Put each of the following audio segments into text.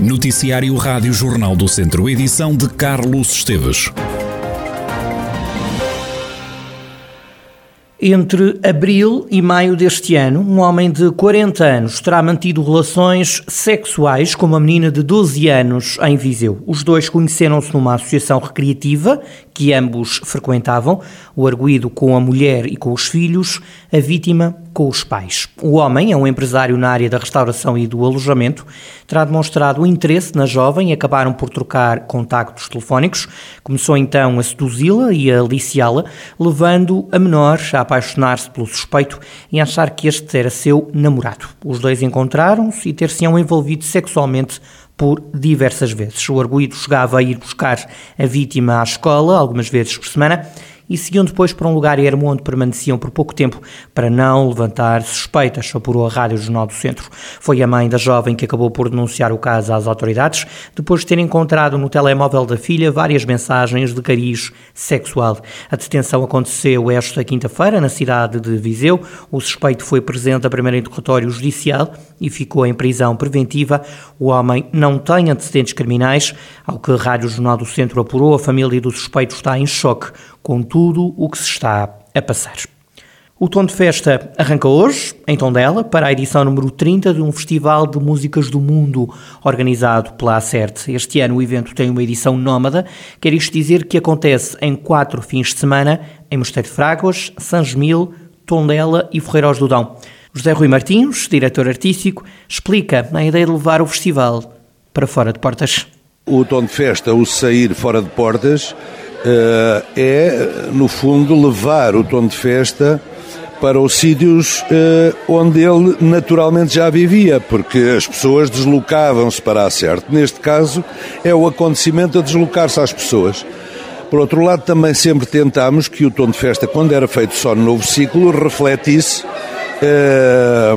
Noticiário Rádio Jornal do Centro, edição de Carlos Esteves. Entre abril e maio deste ano, um homem de 40 anos terá mantido relações sexuais com uma menina de 12 anos em Viseu. Os dois conheceram-se numa associação recreativa que ambos frequentavam, o arguído com a mulher e com os filhos, a vítima com os pais. O homem é um empresário na área da restauração e do alojamento, terá demonstrado interesse na jovem e acabaram por trocar contactos telefónicos. Começou então a seduzi-la e a aliciá-la, levando a menor a apaixonar-se pelo suspeito e a achar que este era seu namorado. Os dois encontraram-se e ter-se-ão envolvido sexualmente por diversas vezes. O arguído chegava a ir buscar a vítima à escola, algumas vezes por semana, e seguiam depois para um lugar ermo onde permaneciam por pouco tempo para não levantar suspeitas, apurou a Rádio Jornal do Centro. Foi a mãe da jovem que acabou por denunciar o caso às autoridades, depois de ter encontrado no telemóvel da filha várias mensagens de cariz sexual. A detenção aconteceu esta quinta-feira na cidade de Viseu. O suspeito foi presente a primeiro interrogatório judicial e ficou em prisão preventiva. O homem não tem antecedentes criminais. Ao que a Rádio Jornal do Centro apurou, a família do suspeito está em choque com tudo o que se está a passar. O Tom de Festa arranca hoje, em Tondela, para a edição número 30 de um Festival de Músicas do Mundo, organizado pela Acerte. Este ano o evento tem uma edição nómada, quer isto dizer que acontece em quatro fins de semana, em Mosteiro de Fráguas, São Gemil, Tondela e Ferreiros do Dão. José Rui Martins, diretor artístico, explica a ideia de levar o festival para fora de portas. O Tom de Festa, o sair fora de portas, é, no fundo, levar o tom de festa para os sítios eh, onde ele naturalmente já vivia, porque as pessoas deslocavam-se para a certo. Neste caso, é o acontecimento a deslocar-se às pessoas. Por outro lado, também sempre tentámos que o tom de festa, quando era feito só no novo ciclo, refletisse eh,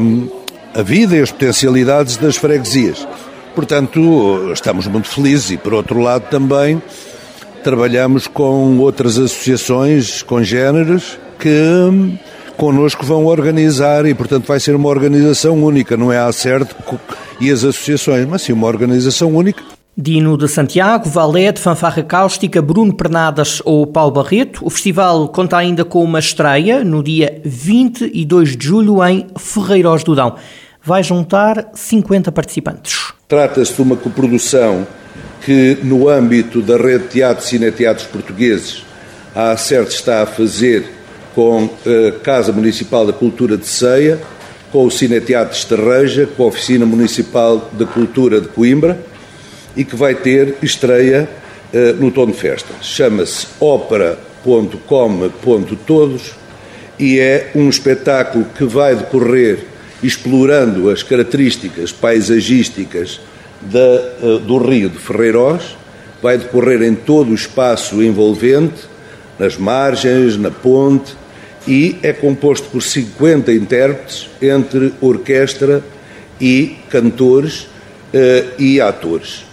a vida e as potencialidades das freguesias. Portanto, estamos muito felizes e, por outro lado, também Trabalhamos com outras associações congêneres que hum, connosco vão organizar e, portanto, vai ser uma organização única, não é a CERT e as associações, mas sim uma organização única. Dino de Santiago, Valete, Fanfarra Cáustica, Bruno Pernadas ou Paulo Barreto. O festival conta ainda com uma estreia no dia 22 de julho em Ferreiros do Dão. Vai juntar 50 participantes. Trata-se de uma coprodução que no âmbito da rede de teatros e cineteatros portugueses a ACERT está a fazer com a Casa Municipal da Cultura de Ceia, com o Cineteatro de Estarreja, com a Oficina Municipal de Cultura de Coimbra e que vai ter estreia uh, no Tom de Festa. Chama-se ópera.com.todos e é um espetáculo que vai decorrer explorando as características paisagísticas da, eh, do Rio de Ferreiros, vai decorrer em todo o espaço envolvente, nas margens, na ponte, e é composto por 50 intérpretes, entre orquestra e cantores uh, e atores.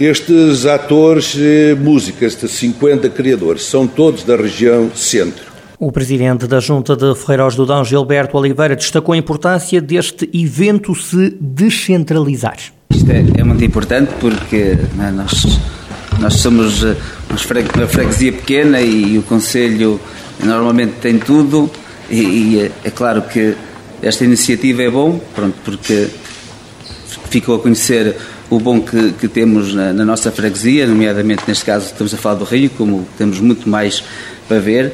Estes atores, e músicas, estes 50 criadores, são todos da região centro. O presidente da Junta de Ferreiros do Dão, Gilberto Oliveira, destacou a importância deste evento se descentralizar. Isto é, é muito importante porque é, nós, nós somos eh, uma freguesia pequena e, e o Conselho normalmente tem tudo e, e é, é, claro que esta iniciativa é bom, pronto, porque ficou a conhecer o bom que, que temos na, na, nossa freguesia, nomeadamente neste caso estamos a falar do Rio, como temos muito mais para ver.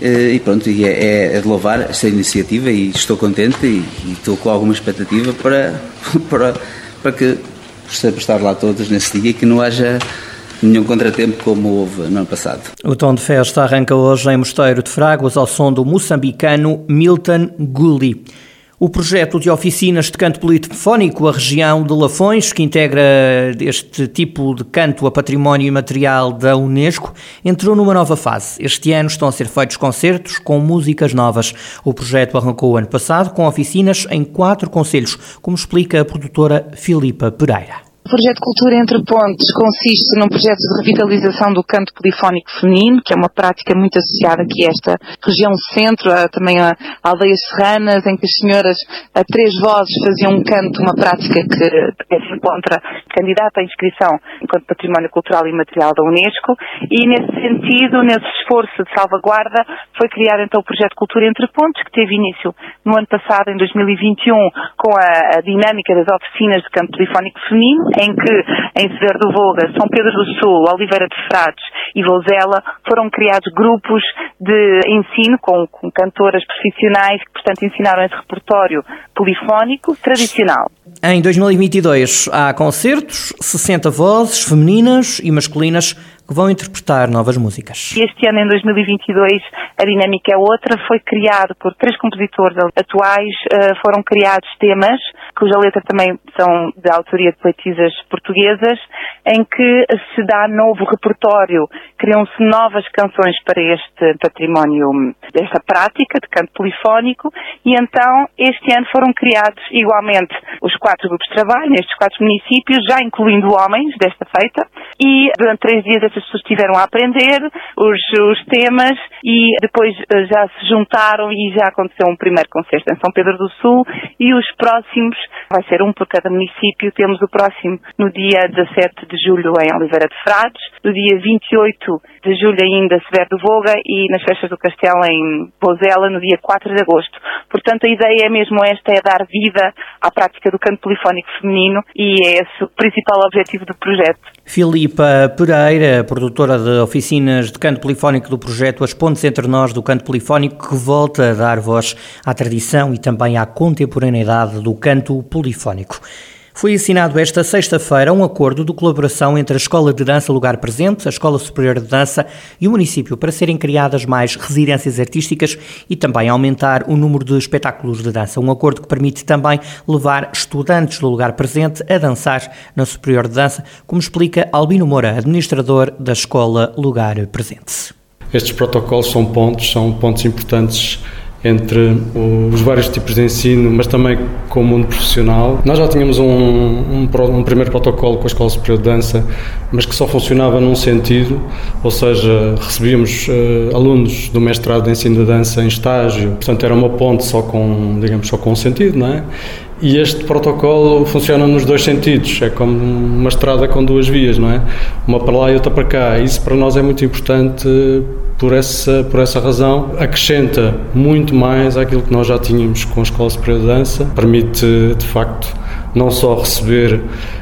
Eh, e pronto, e é, é de louvar esta iniciativa e estou contente e, e estou com alguma expectativa para, para para que possamos estar lá todos nesse dia e que não haja nenhum contratempo como houve no ano passado. O tom de festa arranca hoje em Mosteiro de Fraguas ao som do moçambicano Milton Gulli. O projeto de oficinas de canto polifónico, a região de Lafões, que integra este tipo de canto a património imaterial da Unesco, entrou numa nova fase. Este ano estão a ser feitos concertos com músicas novas. O projeto arrancou o ano passado com oficinas em quatro conselhos, como explica a produtora Filipa Pereira. O projeto Cultura Entre Pontes consiste num projeto de revitalização do canto polifónico feminino, que é uma prática muito associada aqui a esta região centro, a, também a, aldeias serranas, em que as senhoras a três vozes faziam um canto, uma prática que se encontra candidata à inscrição enquanto património cultural e material da Unesco, e nesse sentido, nesse esforço de salvaguarda, foi criado então o projeto Cultura Entre Pontes, que teve início no ano passado, em 2021, com a, a dinâmica das oficinas de canto polifónico feminino, em que em Severo do Voga, São Pedro do Sul, Oliveira de Frades e Vouzela foram criados grupos de ensino com, com cantoras profissionais que, portanto, ensinaram esse repertório polifónico tradicional. Em 2022 há concertos, 60 vozes femininas e masculinas que vão interpretar novas músicas. Este ano, em 2022, a dinâmica é outra. Foi criado por três compositores atuais, uh, foram criados temas, cuja letra também são de autoria de poetisas portuguesas, em que se dá novo repertório, criam-se novas canções para este património, desta prática de canto polifónico, e então, este ano foram criados igualmente os quatro grupos de trabalho, nestes quatro municípios, já incluindo homens desta feita, e durante três dias as pessoas estiveram a aprender os, os temas e depois eh, já se juntaram e já aconteceu um primeiro concerto em São Pedro do Sul e os próximos, vai ser um por cada município, temos o próximo no dia 17 de julho em Oliveira de Frades, no dia 28 de julho ainda Severo do Voga e nas festas do Castelo em Bozela no dia 4 de agosto. Portanto, a ideia é mesmo esta, é dar vida à prática do canto polifónico feminino e é esse o principal objetivo do projeto. Filipa Pereira, produtora de oficinas de canto polifónico do projeto As Pontes Entre Nós do Canto Polifónico, que volta a dar voz à tradição e também à contemporaneidade do canto polifónico. Foi assinado esta sexta-feira um acordo de colaboração entre a Escola de Dança Lugar Presente, a Escola Superior de Dança e o município para serem criadas mais residências artísticas e também aumentar o número de espetáculos de dança. Um acordo que permite também levar estudantes do Lugar Presente a dançar na Superior de Dança, como explica Albino Moura, administrador da Escola Lugar Presente. Estes protocolos são pontos, são pontos importantes entre os vários tipos de ensino, mas também com o mundo profissional. Nós já tínhamos um, um, um, primeiro protocolo com a Escola Superior de Dança, mas que só funcionava num sentido, ou seja, recebíamos uh, alunos do mestrado de ensino de dança em estágio, portanto era uma ponte só com, digamos, só com um sentido, não é? E este protocolo funciona nos dois sentidos, é como uma estrada com duas vias, não é? Uma para lá e outra para cá. Isso para nós é muito importante por essa, por essa razão. Acrescenta muito mais àquilo que nós já tínhamos com a Escola Superior de Dança, permite de facto não só receber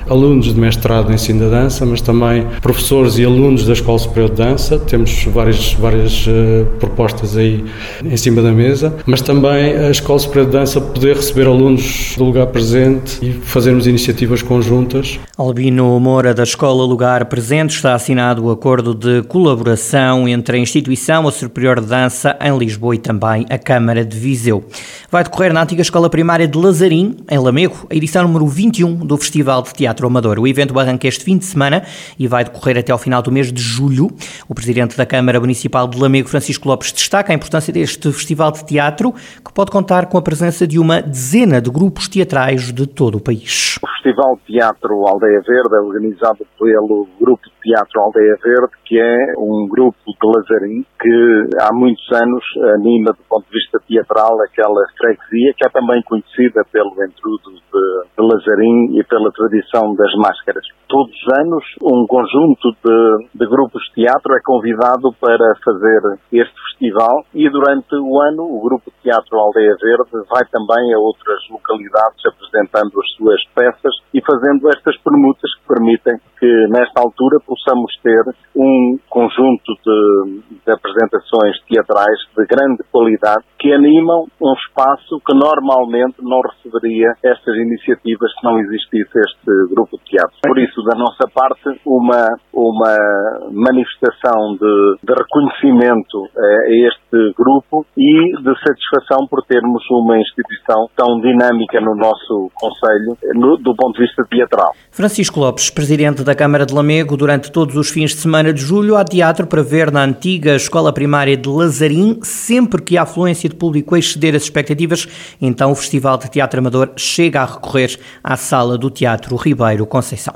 alunos de mestrado em ensino da dança, mas também professores e alunos da Escola Superior de Dança. Temos várias, várias uh, propostas aí em cima da mesa, mas também a Escola Superior de Dança poder receber alunos do lugar presente e fazermos iniciativas conjuntas. Albino Moura, da Escola Lugar Presente, está assinado o acordo de colaboração entre a instituição, a Superior de Dança em Lisboa e também a Câmara de Viseu. Vai decorrer na antiga Escola Primária de Lazarim, em Lamego, a edição número 21 do Festival de Teatro Amador. O evento arranca este fim de semana e vai decorrer até ao final do mês de julho. O presidente da Câmara Municipal de Lamego, Francisco Lopes, destaca a importância deste festival de teatro, que pode contar com a presença de uma dezena de grupos teatrais de todo o país. O Festival de Teatro Aldeia Verde é organizado pelo Grupo Teatro Aldeia Verde, que é um grupo de Lazarim que há muitos anos anima do ponto de vista teatral aquela freguesia que é também conhecida pelo entrudo de, de Lazarim e pela tradição das máscaras. Todos os anos, um conjunto de, de grupos de teatro é convidado para fazer este festival e durante o ano o Grupo de Teatro Aldeia Verde vai também a outras localidades apresentando as suas peças e fazendo estas permutas que permitem que nesta altura possamos ter um conjunto de, de apresentações teatrais de grande qualidade que animam um espaço que normalmente não receberia estas iniciativas se não existisse este grupo de teatro. Por isso, da nossa parte, uma, uma manifestação de, de reconhecimento a este grupo e de satisfação por termos uma instituição tão dinâmica no nosso Conselho no, do ponto de vista teatral. Francisco Lopes, presidente da Câmara de Lamego, durante todos os fins de semana de julho há teatro para ver na antiga escola primária de Lazarim. Sempre que a afluência de público exceder as expectativas, então o Festival de Teatro Amador chega a recorrer à sala do Teatro Ribeiro Conceição.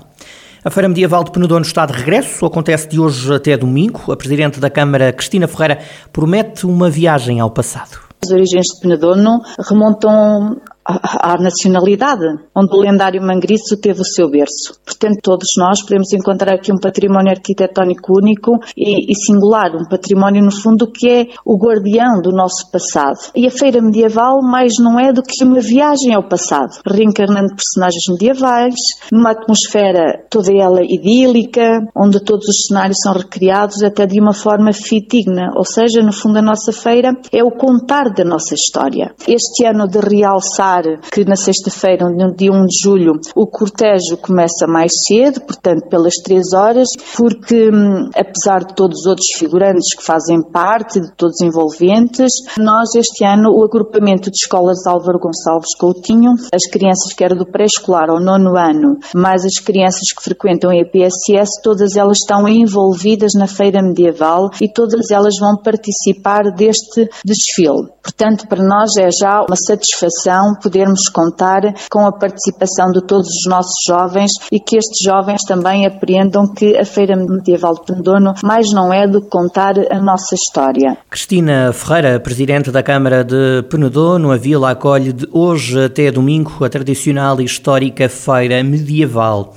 A Feira Medieval de Penedono está de regresso, acontece de hoje até domingo. A Presidente da Câmara, Cristina Ferreira, promete uma viagem ao passado. As origens de Penedono remontam à nacionalidade, onde o lendário Mangriço teve o seu berço. Portanto, todos nós podemos encontrar aqui um património arquitetónico único e, e, singular, um património, no fundo, que é o guardião do nosso passado. E a Feira Medieval mais não é do que uma viagem ao passado, reencarnando personagens medievais, numa atmosfera toda ela idílica, onde todos os cenários são recriados até de uma forma fidedigna, ou seja, no fundo, a nossa feira é o contar da nossa história. Este ano de realçar que na sexta-feira, no dia 1 de julho, o cortejo começa mais cedo, portanto pelas 3 horas, porque hum, apesar de todos os outros figurantes que fazem parte, de todos os envolventes, nós este ano, o agrupamento de escolas Álvaro Gonçalves Coutinho, as crianças que eram do pré-escolar ao nono ano, mais as crianças que frequentam a EPSS, todas elas estão envolvidas na feira medieval e todas elas vão participar deste desfile. Portanto, para nós é já uma satisfação podermos contar com a participação de todos os nossos jovens e que estes jovens também apreendam que a Feira Medieval de Pendono mais não é do que contar a nossa história. Cristina Ferreira, Presidente da Câmara de Penedono, a Vila acolhe de hoje até domingo a tradicional e histórica Feira Medieval.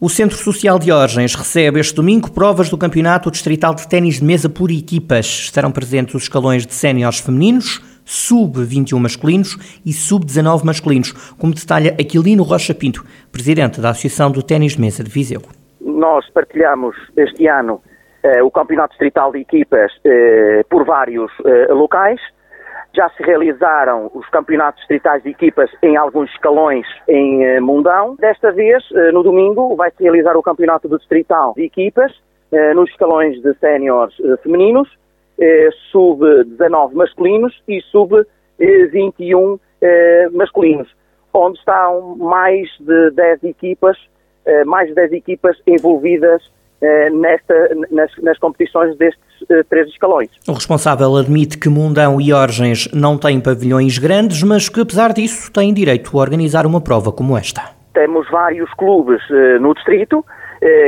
O Centro Social de Orgens recebe este domingo provas do Campeonato Distrital de Ténis de Mesa por equipas. Estarão presentes os escalões de séniores femininos, sub-21 masculinos e sub-19 masculinos, como detalha Aquilino Rocha Pinto, presidente da Associação do Ténis de Mesa de Viseu. Nós partilhamos este ano eh, o Campeonato Distrital de Equipas eh, por vários eh, locais. Já se realizaram os campeonatos distritais de equipas em alguns escalões em eh, Mundão. Desta vez, eh, no domingo, vai-se realizar o campeonato distrital de equipas eh, nos escalões de séniores femininos eh, sub-19 masculinos e sub-21 eh, masculinos, onde estão mais de 10 equipas, eh, mais de 10 equipas envolvidas nesta, nas, nas, competições destes três escalões. O responsável admite que Mundão e Orgens não têm pavilhões grandes, mas que apesar disso têm direito a organizar uma prova como esta. Temos vários clubes no distrito,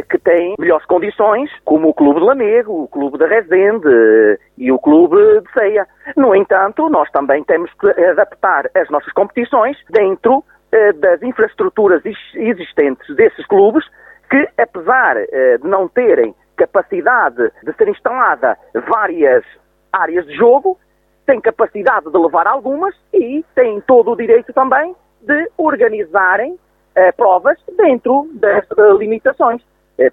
que têm melhores condições, como o Clube de Lamego, o Clube da Resende e o Clube de Ceia. No entanto, nós também temos que adaptar as nossas competições dentro eh, das infraestruturas existentes desses clubes, que apesar de não terem capacidade de ser instalada várias áreas de jogo, têm capacidade de levar algumas e têm todo o direito também de organizarem eh, provas dentro das limitações.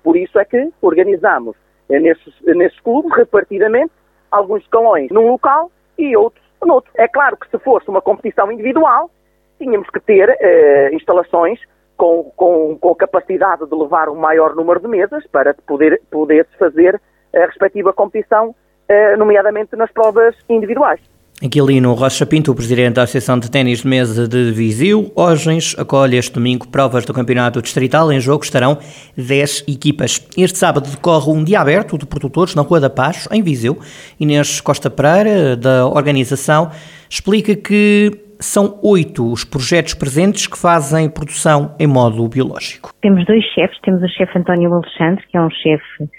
Por isso é que organizamos eh, nesses, nesses clubes, repartidamente, alguns escalões num local e outros noutro. É claro que se fosse uma competição individual, tínhamos que ter eh, instalações com, com, com capacidade de levar um maior número de mesas para poder, poder fazer a respectiva competição, eh, nomeadamente nas provas individuais. Aquilino Rocha Pinto, presidente da Associação de Ténis de Mesa de Viseu, Orgens acolhe este domingo provas do Campeonato Distrital. Em jogo estarão 10 equipas. Este sábado decorre um dia aberto de produtores na Rua da Paz, em Viseu. Inês Costa Pereira, da organização, explica que são oito os projetos presentes que fazem produção em modo biológico. Temos dois chefes. Temos o chefe António Alexandre, que é um chefe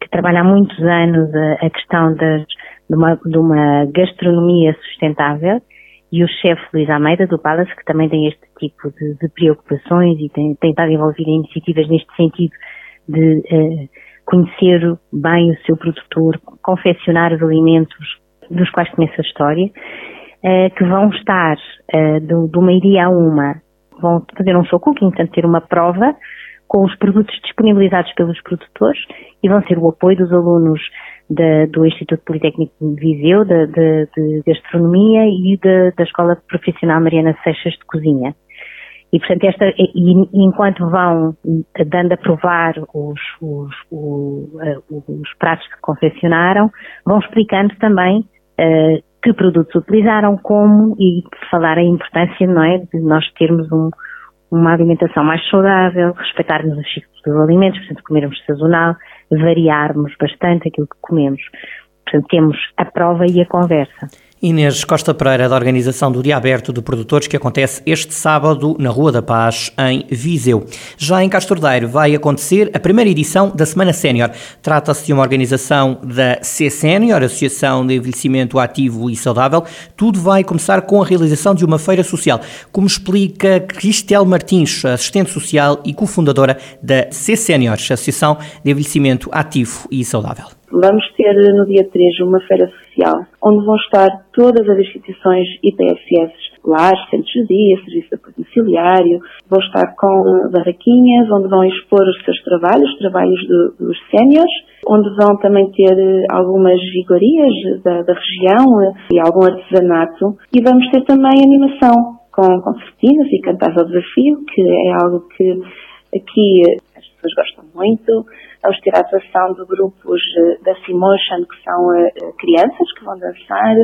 que trabalha há muitos anos a questão das de uma, de uma gastronomia sustentável e o chefe Luís Almeida do Palace, que também tem este tipo de, de preocupações e tem, tem, estado envolvido em iniciativas neste sentido de uh, conhecer bem o seu produtor, confeccionar os alimentos dos quais conhece a história, uh, que vão estar uh, do, do meio-dia a uma, vão fazer um show cooking, portanto ter uma prova com os produtos disponibilizados pelos produtores e vão ser o apoio dos alunos da, do Instituto Politécnico de Viseu, de, de, de Gastronomia e da Escola Profissional Mariana Seixas de Cozinha. E, portanto, esta, e, enquanto vão dando a provar os, os, os, os pratos que confeccionaram, vão explicando também uh, que produtos utilizaram, como, e falar a importância, não é, de nós termos um, uma alimentação mais saudável, respeitarmos os ciclos dos alimentos, portanto, comermos sazonal, variarmos bastante aquilo que comemos. Portanto, temos a prova e a conversa. Inês Costa Pereira, da organização do Dia Aberto de Produtores, que acontece este sábado na Rua da Paz, em Viseu. Já em Castordeiro vai acontecer a primeira edição da Semana Sénior. Trata-se de uma organização da C Sénior, Associação de Envelhecimento Ativo e Saudável. Tudo vai começar com a realização de uma feira social, como explica Cristel Martins, assistente social e cofundadora da C Sénior, Associação de Envelhecimento Ativo e Saudável. Vamos ter no dia 3 uma feira social, onde vão estar todas as instituições IPSS, lares, centros de dia, serviço de apoio domiciliário, vão estar com barraquinhas, onde vão expor os seus trabalhos, os trabalhos do, dos séniores, onde vão também ter algumas vigorias da, da região e algum artesanato, e vamos ter também animação com concertinas e cantares ao desafio, que é algo que aqui as pessoas gostam muito. A atuação de grupos eh, da Simotion, que são eh, eh, crianças que vão dançar.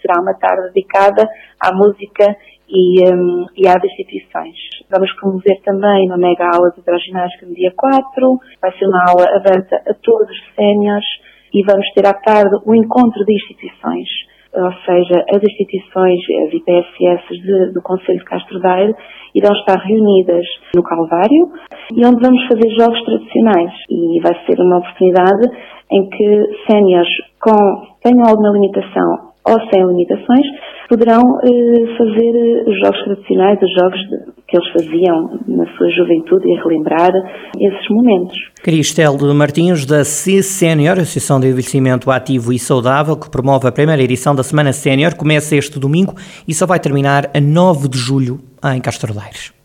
Será uma tarde dedicada à música e, um, e às instituições. Vamos promover também uma mega aula de hidroginástica no dia 4. Vai ser uma aula aberta a todos os séniores e vamos ter à tarde um encontro de instituições ou seja, as instituições, as IPSS de, do Conselho de Castro Daire irão estar reunidas no Calvário e onde vamos fazer jogos tradicionais. E vai ser uma oportunidade em que séniores com tenham alguma limitação ou sem limitações poderão eh, fazer eh, os jogos tradicionais, os jogos de, que eles faziam na sua juventude e relembrar esses momentos. Cristel Martins, da C Sénior, Associação de Envelhecimento Ativo e Saudável, que promove a primeira edição da Semana Sénior, começa este domingo e só vai terminar a 9 de julho em Castro Daires.